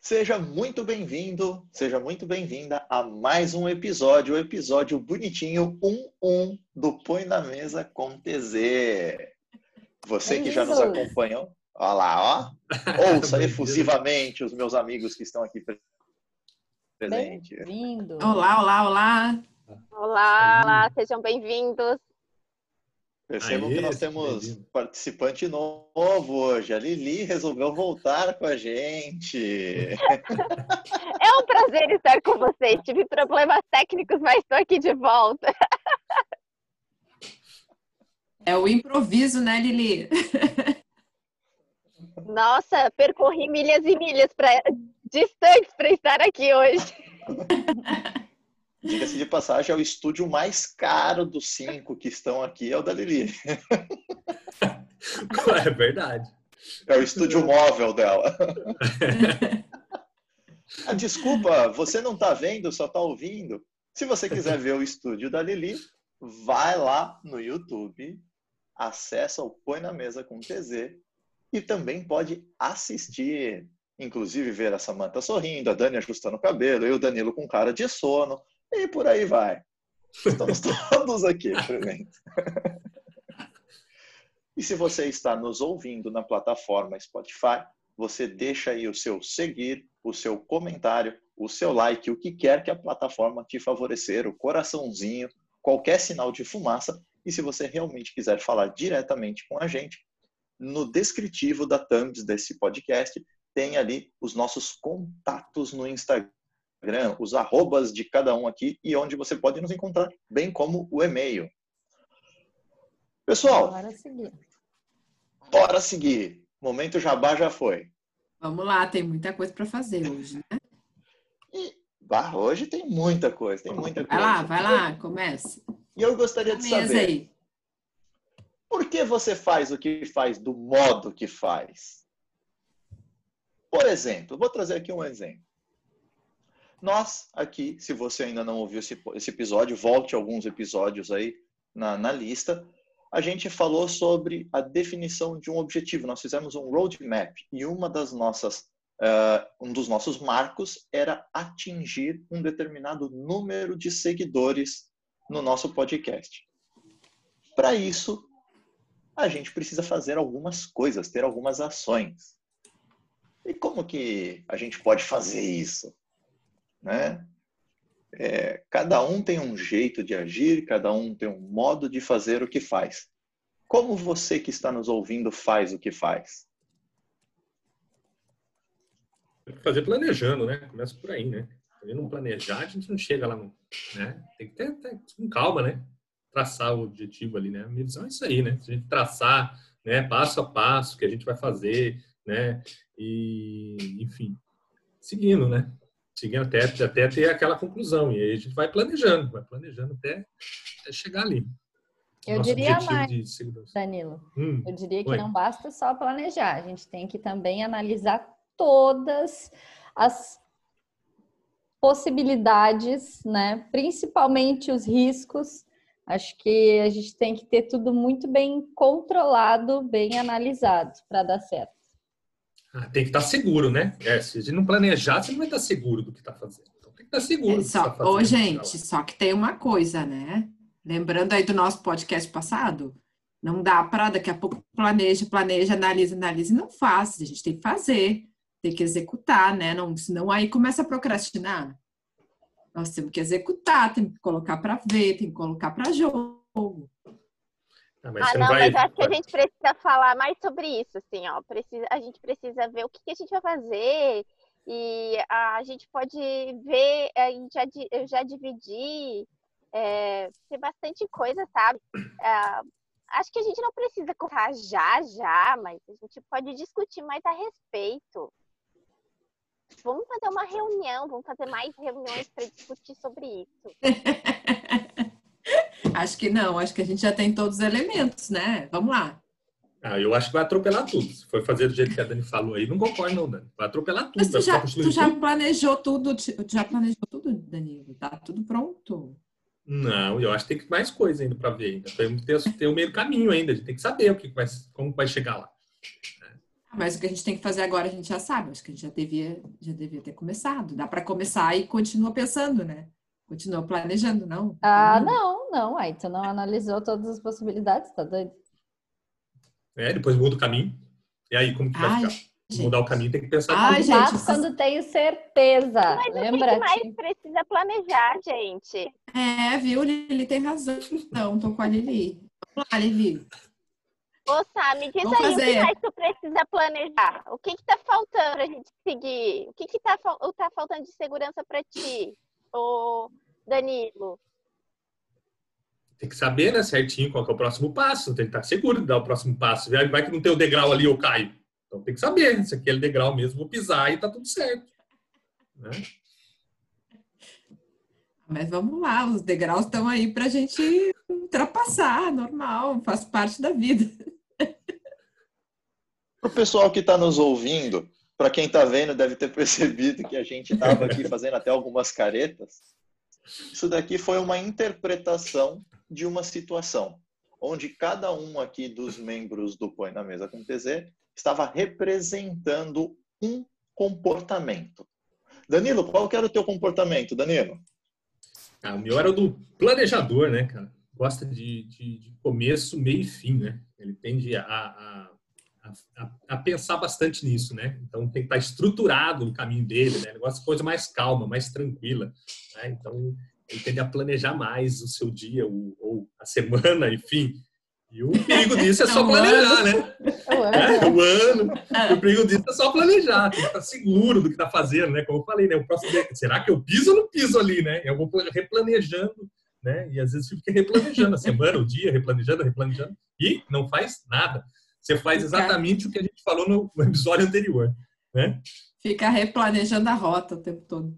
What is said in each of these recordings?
Seja muito bem-vindo, seja muito bem-vinda a mais um episódio, o episódio bonitinho 11 do Põe na Mesa com TZ. Você É que já nos acompanhou, olha lá, ó, ouça efusivamente os meus amigos que estão aqui pre- presentes. Bem-vindo. Olá, olá, olá. Olá, olá, sejam bem-vindos. Percebam Aê, que nós temos bem-vindo. participante novo hoje. A Lili resolveu voltar com a gente. É um prazer estar com vocês. Tive problemas técnicos, mas estou aqui de volta. É o improviso, né, Lili? Nossa, percorri milhas e milhas pra, distantes para estar aqui hoje. Diga-se de passagem, é o estúdio mais caro dos cinco que estão aqui, é o da Lili. É verdade. É o estúdio móvel dela. Ah, Desculpa, você não está vendo, só está ouvindo. Se você quiser ver o estúdio da Lili, vai lá no YouTube, acessa o Põe na Mesa com TZ e também pode assistir, inclusive ver a Samanta sorrindo, a Dani ajustando o cabelo, e o Danilo com cara de sono, e por aí vai. Estamos todos aqui presentes. E se você está nos ouvindo na plataforma Spotify, você deixa aí o seu seguir, o seu comentário, o seu like, o que quer que a plataforma te favorecer, o coraçãozinho, qualquer sinal de fumaça. E se você realmente quiser falar diretamente com a gente, no descritivo da thumbs desse podcast tem ali os nossos contatos no Instagram, os arrobas de cada um aqui e onde você pode nos encontrar, bem como o e-mail. Pessoal, Bora seguir. bora seguir. Momento jabá já foi. Vamos lá, tem muita coisa para fazer hoje, né? E bah, hoje tem muita coisa, tem muita Vai coisa. lá, vai lá, começa. E eu gostaria de saber, aí. por que você faz o que faz do modo que faz? Por exemplo, vou trazer aqui um exemplo. Nós aqui, se você ainda não ouviu esse, esse episódio, volte alguns episódios aí na, na lista. A gente falou sobre a definição de um objetivo. Nós fizemos um roadmap e uma das nossas, ah, um dos nossos marcos era atingir um determinado número de seguidores no nosso podcast. Para isso, a gente precisa fazer algumas coisas, ter algumas ações. E como que a gente pode fazer isso? Né? É, cada um tem um jeito de agir, cada um tem um modo de fazer o que faz. Como você que está nos ouvindo faz o que faz? Tem que fazer planejando, né? Começa por aí, né? Se não planejar, a gente não chega lá, né? Tem que ter, ter com calma, né? Traçar o objetivo ali, né? A minha visão é isso aí, né? Se a gente traçar, né? Passo a passo, o que a gente vai fazer, né? E, enfim, seguindo, né? Seguindo até, até ter aquela conclusão. E aí a gente vai planejando, vai planejando até, até chegar ali. Eu Nosso diria mais. Danilo, Hum, eu diria que Oi. não basta só planejar, a gente tem que também analisar todas as possibilidades, né? Principalmente os riscos. Acho que a gente tem que ter tudo muito bem controlado, bem analisado para dar certo. Ah, tem que estar seguro, né? É, se a gente não planejar, você não vai estar seguro do que está fazendo. Então tem que estar seguro. É só, tá fazendo, ô, gente, só que tem uma coisa, né? Lembrando aí do nosso podcast passado, não dá para daqui a pouco planeja, planeja, analisa, analisa e não faz. A gente tem que fazer, tem que executar, né? Não, senão aí começa a procrastinar. Nós temos que executar, tem que colocar para ver, tem que colocar para jogo. Ah, mas Ah, não, vai- mas acho que a gente precisa falar mais sobre isso, assim, ó. Precisa, a gente precisa ver o que, que a gente vai fazer e a gente pode ver, a gente já, eu já dividi, é, tem bastante coisa, sabe? Ah, acho que a gente não precisa colocar já, já, mas a gente pode discutir mais a respeito. Vamos fazer uma reunião, vamos fazer mais reuniões para discutir sobre isso. Acho que não, acho que a gente já tem todos os elementos, né? Vamos lá. Ah, eu acho que vai atropelar tudo. Se for fazer do jeito que a Dani falou aí, não concordo não, Dani. Vai atropelar tudo. Mas tu já, tu já tudo. planejou tudo, tu já planejou tudo, Danilo? Tá tudo pronto. Não, eu acho que tem que mais coisa ainda para ver ainda. Tem, tem, tem o meio caminho ainda. A gente tem que saber o que vai, como vai chegar lá. Mas o que a gente tem que fazer agora a gente já sabe. Acho que a gente já devia, já devia ter começado. Dá para começar e continua pensando, né? Continua planejando, não? Ah, não, não. Aí tu não analisou todas as possibilidades, tá doido? É, depois muda o caminho. E aí, como que vai Ai, ficar? Mudar o caminho tem que pensar. Ai, gente, Faço quando tenho certeza. Mas o que Lembra? mais precisa planejar, gente? É, viu? Lili tem razão. Então, tô com a Lili. Vamos lá, Lili. Ô, Sam, me diz Vamos aí o fazer. que mais tu precisa planejar. O que que tá faltando pra gente seguir? O que que tá, tá faltando de segurança pra ti, ô Danilo? Tem que saber, né, certinho qual que é o próximo passo. Tem que estar seguro de dar o próximo passo. Vai que não tem o degrau ali, eu caio. Então tem que saber se aquele degrau mesmo, vou pisar e tá tudo certo. Né? Mas vamos lá, os degraus estão aí pra gente ultrapassar, normal, faz parte da vida. Para o pessoal que está nos ouvindo, para quem está vendo, deve ter percebido que a gente estava aqui fazendo até algumas caretas. Isso daqui foi uma interpretação de uma situação, onde cada um aqui dos membros do Põe na Mesa com TZ estava representando um comportamento. Danilo, qual que era o teu comportamento, Danilo? Ah, o meu era o do planejador, né, cara? Gosta de, de, de começo, meio e fim, né? Ele tende a, a, a, a pensar bastante nisso, né? Então tem que estar estruturado o caminho dele, né? Ele gosta de coisa mais calma, mais tranquila. Né? Então ele tende a planejar mais o seu dia o, ou a semana, enfim. E o perigo disso é só O planejar, né? É, o ano. O perigo disso é só planejar, tem que estar seguro do que está fazendo, né? Como eu falei, né? O próximo, será que eu piso ou não piso ali, né? Eu vou replanejando, né? E às vezes fica replanejando a semana, o dia, replanejando, replanejando, e não faz nada. Você faz exatamente o que a gente falou no no episódio anterior, né? Fica replanejando a rota o tempo todo.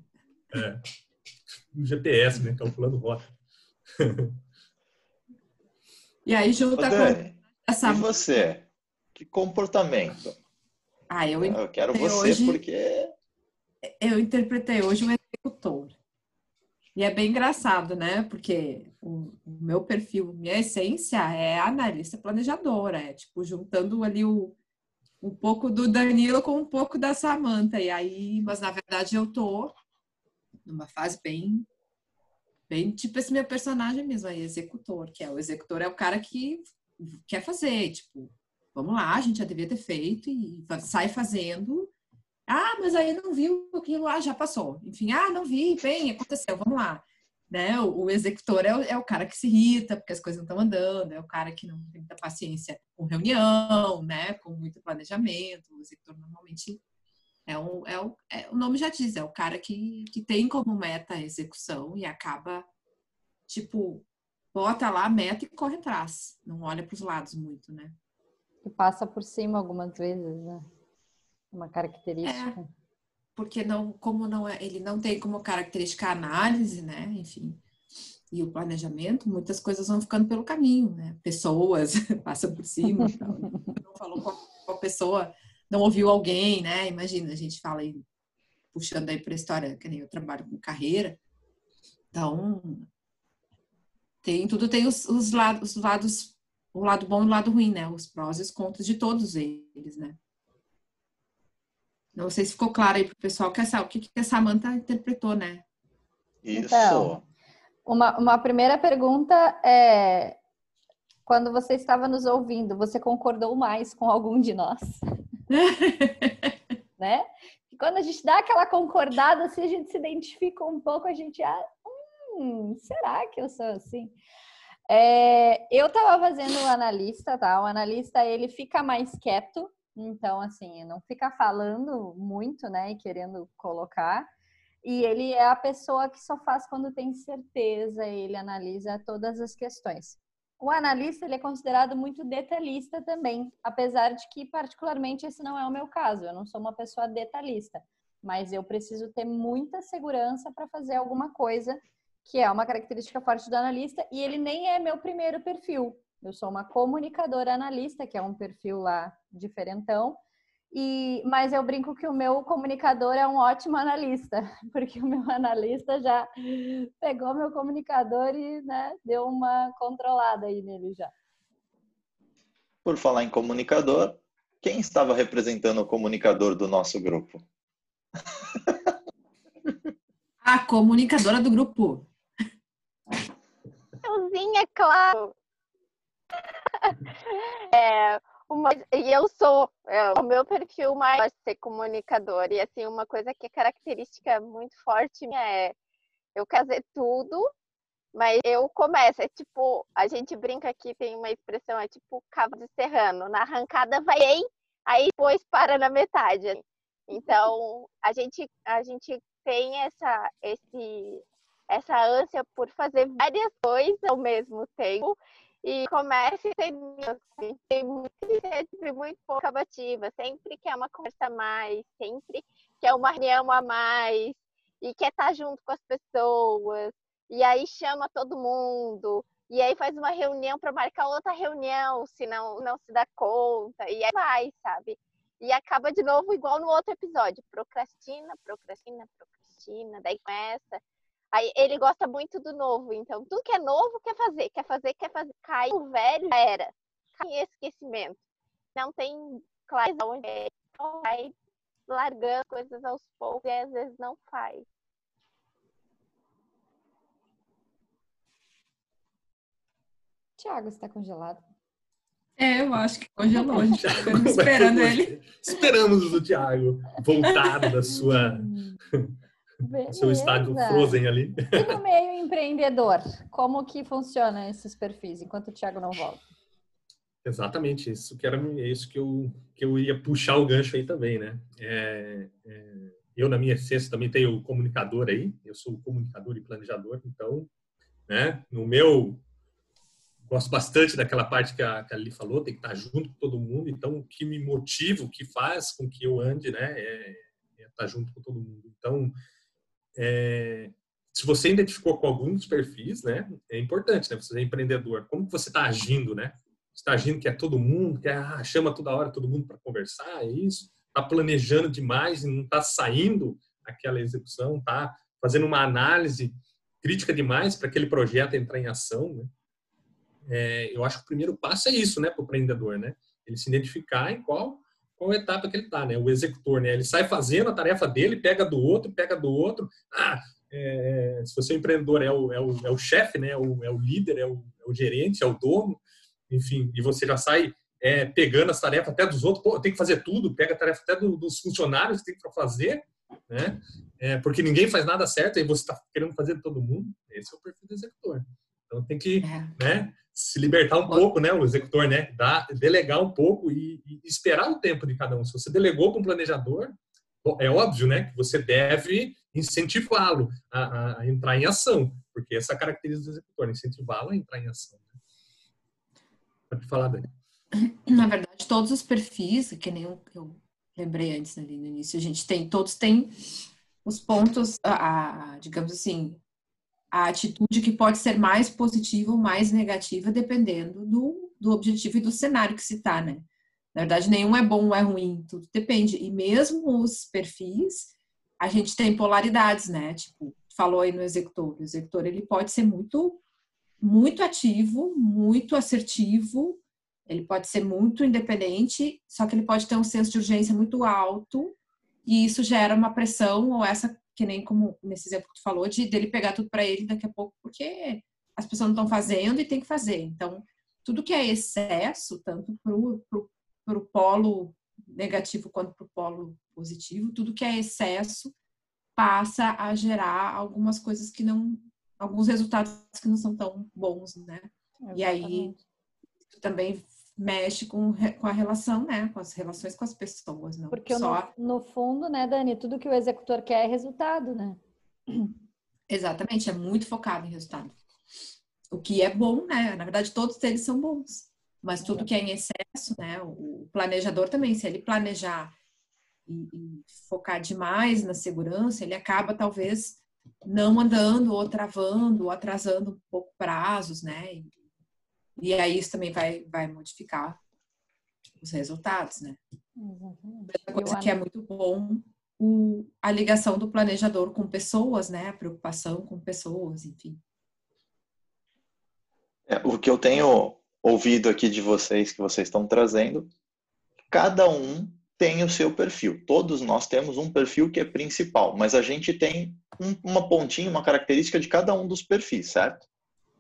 No GPS, né? Calculando rota. E aí junta com Dani, essa. e você? Que comportamento? Ah, eu, Eu quero você hoje- porque eu interpretei hoje um executor. E é bem engraçado, né? Porque o, o meu perfil, minha essência é analista planejadora, é tipo juntando ali o, um pouco do Danilo com um pouco da Samantha. E aí, mas na verdade eu tô numa fase bem bem tipo esse meu personagem mesmo aí, executor, que é o executor é o cara que quer fazer, tipo, vamos lá, a gente já devia ter feito e sai fazendo. Ah, mas aí não viu aquilo, ah, já passou. Enfim, ah, não vi, bem, aconteceu, vamos lá. Né? O, o executor é o, é o cara que se irrita porque as coisas não estão andando, é o cara que não tem muita paciência com reunião, né? Com muito planejamento. O executor normalmente é o, é o, é, o nome já diz, é o cara que, que tem como meta a execução e acaba, tipo, bota lá a meta e corre atrás. Não olha para os lados muito, né? Que passa por cima algumas vezes, né? Uma característica. porque não, como não é, ele não tem como característica a análise, né? Enfim, e o planejamento, muitas coisas vão ficando pelo caminho, né? Pessoas passam por cima, e tal. não falou com a pessoa, não ouviu alguém, né? Imagina, a gente fala aí puxando aí para a história, que nem eu trabalho com carreira, então tem tudo tem os, os lados, os lados, o lado bom e o lado ruim, né? Os prós e os contras de todos eles, né? Não sei se ficou claro aí pro pessoal que essa, o que, que a Samantha interpretou, né? isso. Então. Uma, uma primeira pergunta é: quando você estava nos ouvindo, você concordou mais com algum de nós? né? E quando a gente dá aquela concordada, se a gente se identifica um pouco, a gente, ah, hum, será que eu sou assim? É, eu estava fazendo o analista, tá? O analista ele fica mais quieto, então assim, não fica falando muito, né? E querendo colocar. E ele é a pessoa que só faz quando tem certeza, ele analisa todas as questões. O analista ele é considerado muito detalhista também, apesar de que particularmente esse não é o meu caso. Eu não sou uma pessoa detalhista, mas eu preciso ter muita segurança para fazer alguma coisa, que é uma característica forte do analista, e ele nem é meu primeiro perfil. Eu sou uma comunicadora analista, que é um perfil lá diferentão, e, mas eu brinco que o meu comunicador é um ótimo analista, porque o meu analista já pegou meu comunicador e né, deu uma controlada aí nele já. Por falar em comunicador, quem estava representando o comunicador do nosso grupo? A comunicadora do grupo. Euzinha, claro. É, uma, e eu sou, é, o meu perfil mais é ser comunicador. E assim, uma coisa que é característica muito forte minha é eu fazer tudo, mas eu começo. É tipo, a gente brinca aqui, tem uma expressão, é tipo cabo de serrano. Na arrancada vai bem, aí depois para na metade. Então, a gente, a gente tem essa, esse, essa ânsia por fazer várias coisas ao mesmo tempo e começa e termina. Assim, muito, sempre muito pouca acabativa, sempre quer uma conversa a mais, sempre quer uma reunião a mais e quer estar junto com as pessoas. E aí chama todo mundo, e aí faz uma reunião para marcar outra reunião, se não, não se dá conta, e aí vai, sabe? E acaba de novo igual no outro episódio, procrastina, procrastina, procrastina, daí começa Aí ele gosta muito do novo, então tudo que é novo quer fazer, quer fazer, quer fazer. Cai o velho já era. Cai em esquecimento. Não tem clareza onde é. Então vai largando coisas aos poucos e às vezes não faz. Tiago, está congelado? É, eu acho que congelou. A gente tá esperando ele. Esperamos o Tiago voltar da sua Beleza. seu estádio Frozen ali. E no meio empreendedor, como que funciona esses perfis, enquanto o Thiago não volta? Exatamente, isso que era é isso que eu, que eu ia puxar o gancho aí também, né? É, é, eu, na minha essência, também tenho comunicador aí, eu sou comunicador e planejador, então, né, no meu. Gosto bastante daquela parte que a, que a Lili falou, tem que estar junto com todo mundo, então o que me motiva, o que faz com que eu ande, né, é, é estar junto com todo mundo. Então, é, se você identificou com alguns perfis, né, é importante, né, você é empreendedor, como que você está agindo, né? Está agindo que é todo mundo, que é, ah, chama toda hora todo mundo para conversar, é isso? Está planejando demais e não está saindo aquela execução, está fazendo uma análise crítica demais para aquele projeto entrar em ação, né? É, eu acho que o primeiro passo é isso, né, para o empreendedor, né? Ele se identificar em qual qual etapa que ele está, né? O executor, né? Ele sai fazendo a tarefa dele, pega do outro, pega do outro. Ah, é, se você é empreendedor, é o, é o, é o chefe, né? É o, é o líder, é o, é o gerente, é o dono, enfim, e você já sai é, pegando as tarefas até dos outros, pô, tem que fazer tudo, pega a tarefa até do, dos funcionários que tem para fazer, né? É, porque ninguém faz nada certo e você está querendo fazer de todo mundo. Esse é o perfil do executor. Então tem que, é. né? Se libertar um pouco, né, o executor, né, dar, delegar um pouco e, e esperar o tempo de cada um. Se você delegou para um planejador, é óbvio, né, que você deve incentivá-lo a, a, entrar em ação, porque essa característica do executor, incentivá-lo a entrar em ação. Né? Pode falar, Dani. Na verdade, todos os perfis, que nem eu, eu lembrei antes ali no início, a gente tem, todos têm os pontos, a, a digamos assim, a atitude que pode ser mais positiva ou mais negativa, dependendo do, do objetivo e do cenário que se está, né? Na verdade, nenhum é bom ou é ruim, tudo depende. E mesmo os perfis, a gente tem polaridades, né? Tipo, falou aí no executor. O executor, ele pode ser muito, muito ativo, muito assertivo, ele pode ser muito independente, só que ele pode ter um senso de urgência muito alto, e isso gera uma pressão ou essa que nem como nesse exemplo que tu falou, de dele pegar tudo para ele daqui a pouco, porque as pessoas não estão fazendo e tem que fazer. Então, tudo que é excesso, tanto para o polo negativo quanto para o polo positivo, tudo que é excesso passa a gerar algumas coisas que não, alguns resultados que não são tão bons, né? Exatamente. E aí também mexe com, com a relação, né? Com as relações com as pessoas, não Porque só... no, no fundo, né, Dani, tudo que o executor quer é resultado, né? Exatamente, é muito focado em resultado. O que é bom, né? Na verdade, todos eles são bons. Mas tudo que é em excesso, né? O planejador também, se ele planejar e, e focar demais na segurança, ele acaba talvez não andando ou travando ou atrasando um pouco prazos, né? E, e aí isso também vai, vai modificar os resultados, né? Outra coisa que é muito bom, o, a ligação do planejador com pessoas, né? A preocupação com pessoas, enfim. É, o que eu tenho ouvido aqui de vocês, que vocês estão trazendo, cada um tem o seu perfil. Todos nós temos um perfil que é principal, mas a gente tem um, uma pontinha, uma característica de cada um dos perfis, certo?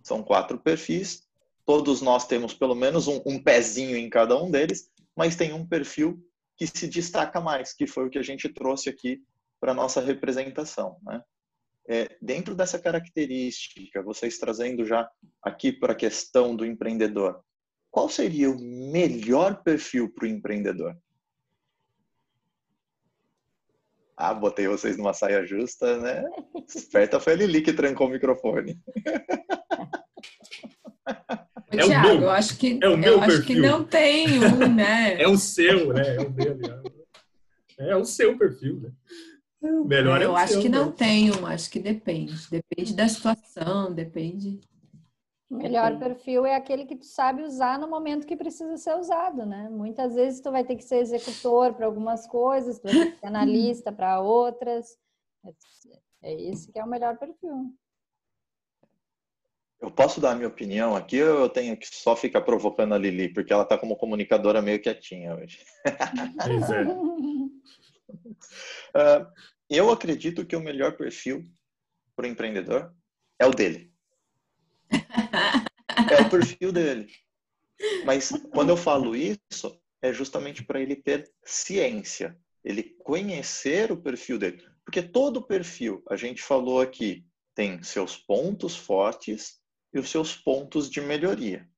São quatro perfis. Todos nós temos pelo menos um, um pezinho em cada um deles, mas tem um perfil que se destaca mais, que foi o que a gente trouxe aqui para nossa representação, né? É, dentro dessa característica, vocês trazendo já aqui para a questão do empreendedor, qual seria o melhor perfil para o empreendedor? Ah, botei vocês numa saia justa, né? Esperta foi a Lili que trancou o microfone. É Tiago, eu acho que, é o meu eu perfil. acho que não tem um, né? é o seu, né? É o dele. É, é o seu perfil, né? Melhor é, eu acho que não tem um, acho que depende. Depende da situação, depende. O melhor perfil é aquele que tu sabe usar no momento que precisa ser usado, né? Muitas vezes tu vai ter que ser executor para algumas coisas, tu vai ter que ser analista para outras. É esse que é o melhor perfil. Eu posso dar a minha opinião aqui ou eu tenho que só ficar provocando a Lili, porque ela está como comunicadora meio quietinha hoje. Pois é. uh, eu acredito que o melhor perfil para o empreendedor é o dele. É o perfil dele. Mas quando eu falo isso, é justamente para ele ter ciência, ele conhecer o perfil dele. Porque todo perfil, a gente falou aqui, tem seus pontos fortes e os seus pontos de melhoria.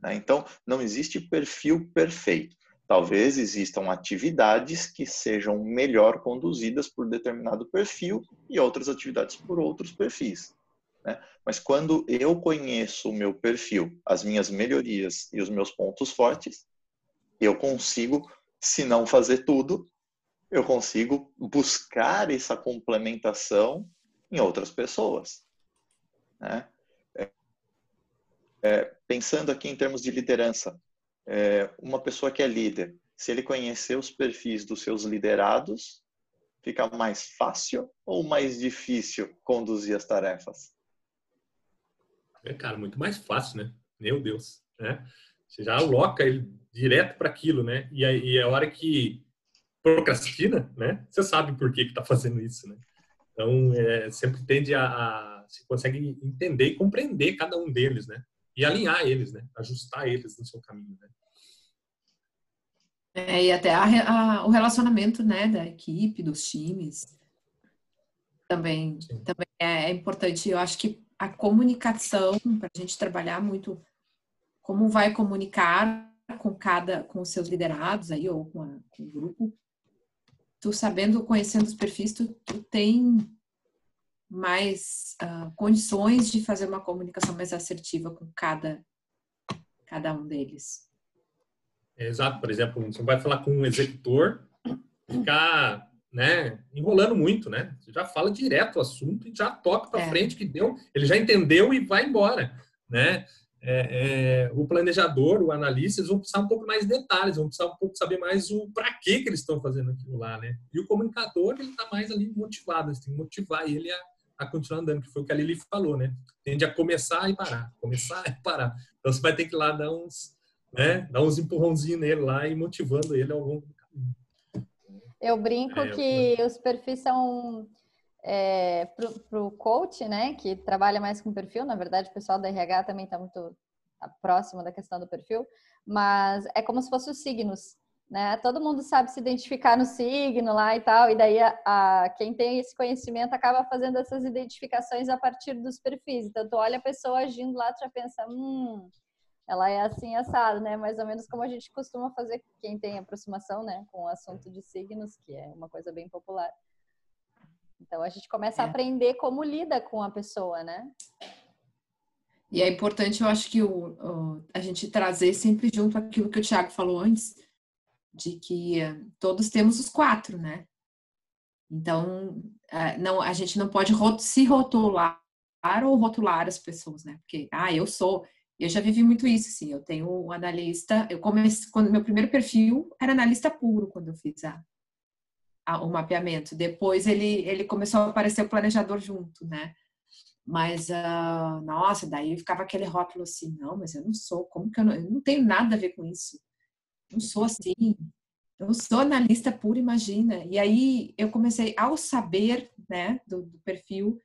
Né? Então, não existe perfil perfeito. Talvez existam atividades que sejam melhor conduzidas por determinado perfil e outras atividades por outros perfis. Né? Mas quando eu conheço o meu perfil, as minhas melhorias e os meus pontos fortes, eu consigo, se não fazer tudo, eu consigo buscar essa complementação em outras pessoas. Né? É, é, pensando aqui em termos de liderança, é, uma pessoa que é líder, se ele conhecer os perfis dos seus liderados, fica mais fácil ou mais difícil conduzir as tarefas? É, cara, muito mais fácil, né? Meu Deus, né? Você já aloca ele direto para aquilo, né? E, aí, e a hora que procrastina, né? Você sabe por que que tá fazendo isso, né? Então, é, sempre tende a, a você consegue entender e compreender cada um deles, né? E alinhar eles, né? Ajustar eles no seu caminho, né? É, e até a, a, o relacionamento, né, da equipe, dos times, também, também é, é importante. Eu acho que a comunicação, para a gente trabalhar muito como vai comunicar com cada, com os seus liderados aí, ou com, a, com o grupo, tu sabendo, conhecendo os perfis, tu, tu tem mais uh, condições de fazer uma comunicação mais assertiva com cada, cada um deles. Exato, por exemplo, você vai falar com um executor, ficar né, enrolando muito, né? Você já fala direto o assunto e já toca para é. frente que deu, ele já entendeu e vai embora, né? É, é, o planejador, o analista, eles vão precisar um pouco mais de detalhes, vão precisar um pouco saber mais o para que que eles estão fazendo aquilo lá, né? E o comunicador, ele está mais ali motivado, você tem que motivar ele a, a continuar andando, que foi o que a Lili falou, né? Tende a começar e parar, começar e parar. Então você vai ter que ir lá dar uns, né, dar uns empurrãozinhos nele lá e motivando ele ao longo do caminho. Eu brinco é, que eu... os perfis são é, para o coach, né, que trabalha mais com perfil, na verdade o pessoal da RH também está muito próximo da questão do perfil, mas é como se fossem os signos né? Todo mundo sabe se identificar no signo lá e tal, e daí a, a, quem tem esse conhecimento acaba fazendo essas identificações a partir dos perfis. Então, tu olha a pessoa agindo lá, tu já pensa, hum, ela é assim assada, né? Mais ou menos como a gente costuma fazer quem tem aproximação, né, com o assunto de signos, que é uma coisa bem popular. Então a gente começa é. a aprender como lida com a pessoa, né? E é importante, eu acho que o, o, a gente trazer sempre junto aquilo que o Thiago falou antes, de que todos temos os quatro, né? Então, não, a gente não pode se rotular ou rotular as pessoas, né? Porque, ah, eu sou. Eu já vivi muito isso, sim. Eu tenho um analista. Eu comecei quando meu primeiro perfil era analista puro quando eu fiz a, a, o mapeamento. Depois ele ele começou a aparecer o planejador junto, né? Mas, uh, nossa, daí ficava aquele rótulo assim, não, mas eu não sou, como que eu não, eu não tenho nada a ver com isso não sou assim. Eu sou analista pura, imagina. E aí eu comecei, ao saber né, do, do perfil,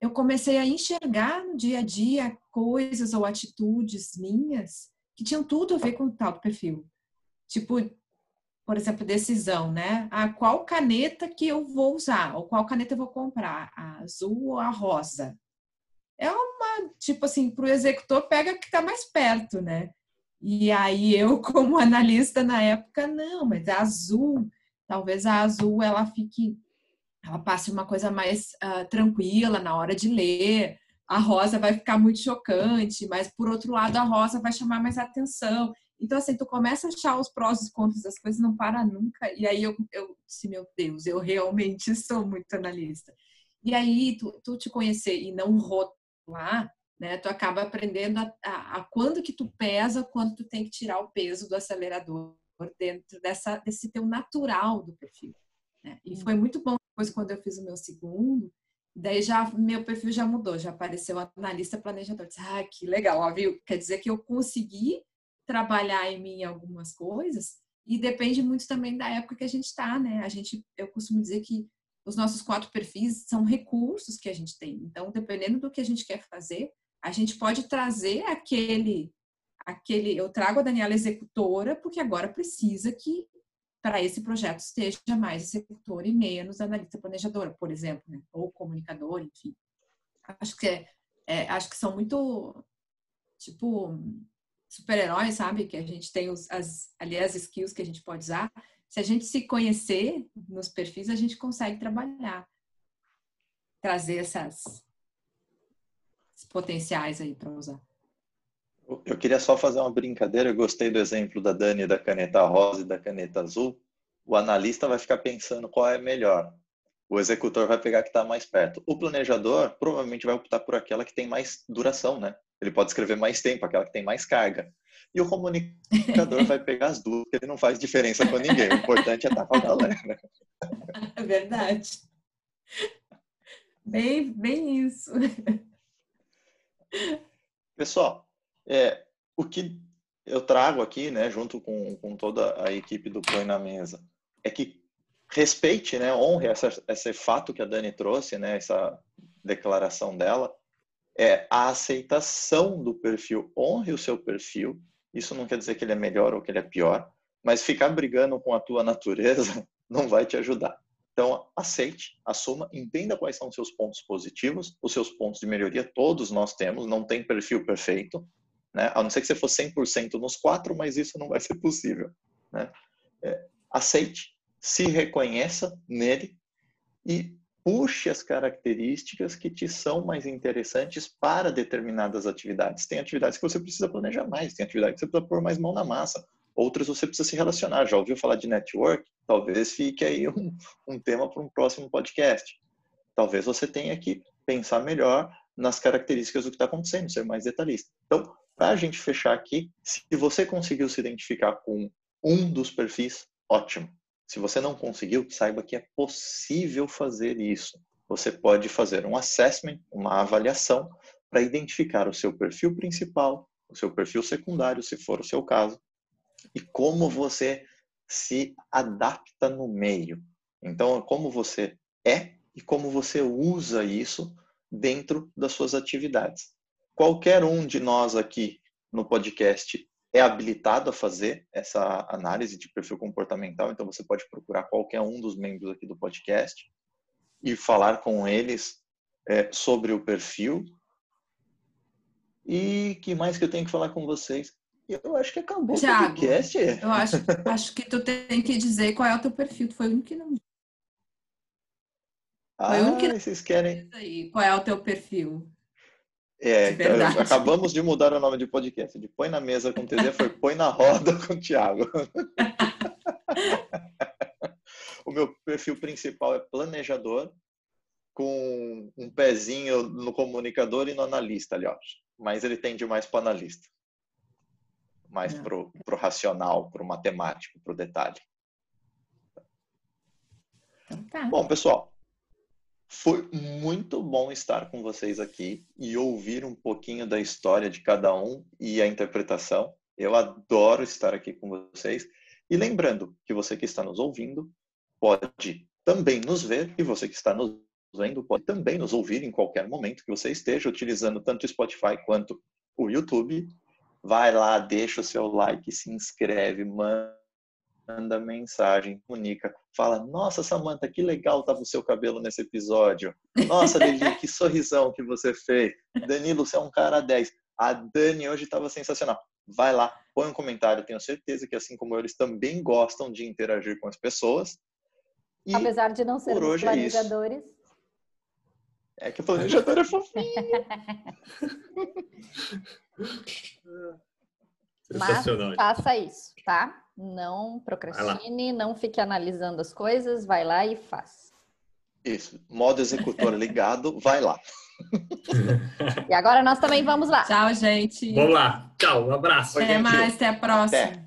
eu comecei a enxergar no dia a dia coisas ou atitudes minhas que tinham tudo a ver com o tal do perfil. Tipo, por exemplo, decisão, né? Ah, qual caneta que eu vou usar? Ou qual caneta eu vou comprar? A azul ou a rosa? É uma, tipo assim, para o executor, pega que está mais perto, né? E aí eu, como analista na época, não, mas a azul, talvez a azul ela fique, ela passe uma coisa mais uh, tranquila na hora de ler. A rosa vai ficar muito chocante, mas por outro lado a rosa vai chamar mais atenção. Então, assim, tu começa a achar os prós e os contras das coisas, não para nunca. E aí eu, eu disse, meu Deus, eu realmente sou muito analista. E aí, tu, tu te conhecer e não rotular, né? Tu acaba aprendendo a, a, a, quando que tu pesa, quando tu tem que tirar o peso do acelerador dentro dessa, desse teu natural do perfil. Né? E foi muito bom depois quando eu fiz o meu segundo, daí já meu perfil já mudou, já apareceu analista planejador. Disse, ah, que legal, ó, viu? Quer dizer que eu consegui trabalhar em mim algumas coisas e depende muito também da época que a gente está, né? A gente, eu costumo dizer que os nossos quatro perfis são recursos que a gente tem. Então, dependendo do que a gente quer fazer, a gente pode trazer aquele, aquele. Eu trago a Daniela executora, porque agora precisa que para esse projeto esteja mais executora e menos analista planejadora, por exemplo, né? ou comunicador, enfim. Acho que é, é, acho que são muito tipo super-heróis, sabe? Que a gente tem os, as, ali as skills que a gente pode usar. Se a gente se conhecer nos perfis, a gente consegue trabalhar, trazer essas, potenciais aí para usar. Eu queria só fazer uma brincadeira. Eu gostei do exemplo da Dani da caneta rosa e da caneta azul. O analista vai ficar pensando qual é melhor. O executor vai pegar a que está mais perto. O planejador provavelmente vai optar por aquela que tem mais duração, né? Ele pode escrever mais tempo, aquela que tem mais carga. E o comunicador vai pegar as duas, porque ele não faz diferença com ninguém. O importante é estar com a galera. É verdade. Bem, bem isso. Pessoal, é, o que eu trago aqui, né, junto com, com toda a equipe do Põe na Mesa, é que respeite, né, honre essa, esse fato que a Dani trouxe, né, essa declaração dela, é a aceitação do perfil. Honre o seu perfil. Isso não quer dizer que ele é melhor ou que ele é pior, mas ficar brigando com a tua natureza não vai te ajudar. Então, aceite, assuma, entenda quais são os seus pontos positivos, os seus pontos de melhoria, todos nós temos, não tem perfil perfeito, né? a não ser que você fosse 100% nos quatro, mas isso não vai ser possível. Né? É, aceite, se reconheça nele e puxe as características que te são mais interessantes para determinadas atividades. Tem atividades que você precisa planejar mais, tem atividades que você precisa pôr mais mão na massa. Outras você precisa se relacionar. Já ouviu falar de network? Talvez fique aí um, um tema para um próximo podcast. Talvez você tenha que pensar melhor nas características do que está acontecendo, ser mais detalhista. Então, para a gente fechar aqui, se você conseguiu se identificar com um dos perfis, ótimo. Se você não conseguiu, saiba que é possível fazer isso. Você pode fazer um assessment, uma avaliação, para identificar o seu perfil principal, o seu perfil secundário, se for o seu caso, e como você se adapta no meio. Então, como você é e como você usa isso dentro das suas atividades. Qualquer um de nós aqui no podcast é habilitado a fazer essa análise de perfil comportamental, então você pode procurar qualquer um dos membros aqui do podcast e falar com eles é, sobre o perfil. E que mais que eu tenho que falar com vocês? Eu acho que acabou Thiago, o podcast. Eu acho, acho que tu tem que dizer qual é o teu perfil. Tu foi o único que não. Foi ah, que não... vocês querem. Aí. Qual é o teu perfil? É, então, acabamos de mudar o nome de podcast. De põe na mesa com o TZ foi põe na roda com o Thiago. o meu perfil principal é planejador, com um pezinho no comunicador e no analista ali, ó. Mas ele tende mais para analista mais é. pro, pro racional, pro matemático, pro detalhe. Então tá. Bom, pessoal, foi muito bom estar com vocês aqui e ouvir um pouquinho da história de cada um e a interpretação. Eu adoro estar aqui com vocês. E lembrando que você que está nos ouvindo pode também nos ver e você que está nos vendo pode também nos ouvir em qualquer momento que você esteja utilizando tanto o Spotify quanto o YouTube. Vai lá, deixa o seu like, se inscreve, manda mensagem, comunica, fala: Nossa, Samantha, que legal estava o seu cabelo nesse episódio. Nossa, Lili, que sorrisão que você fez. Danilo, você é um cara 10. A Dani hoje estava sensacional. Vai lá, põe um comentário. Tenho certeza que, assim como eles, também gostam de interagir com as pessoas. E Apesar de não ser planejadores. É, é que o planejador é fofinho. Mas faça isso, tá? Não procrastine, não fique analisando as coisas, vai lá e faz. Isso, modo executor ligado, vai lá. e agora nós também vamos lá. Tchau, gente. Vamos lá. Tchau, um abraço. Até mais, até a próxima. Até.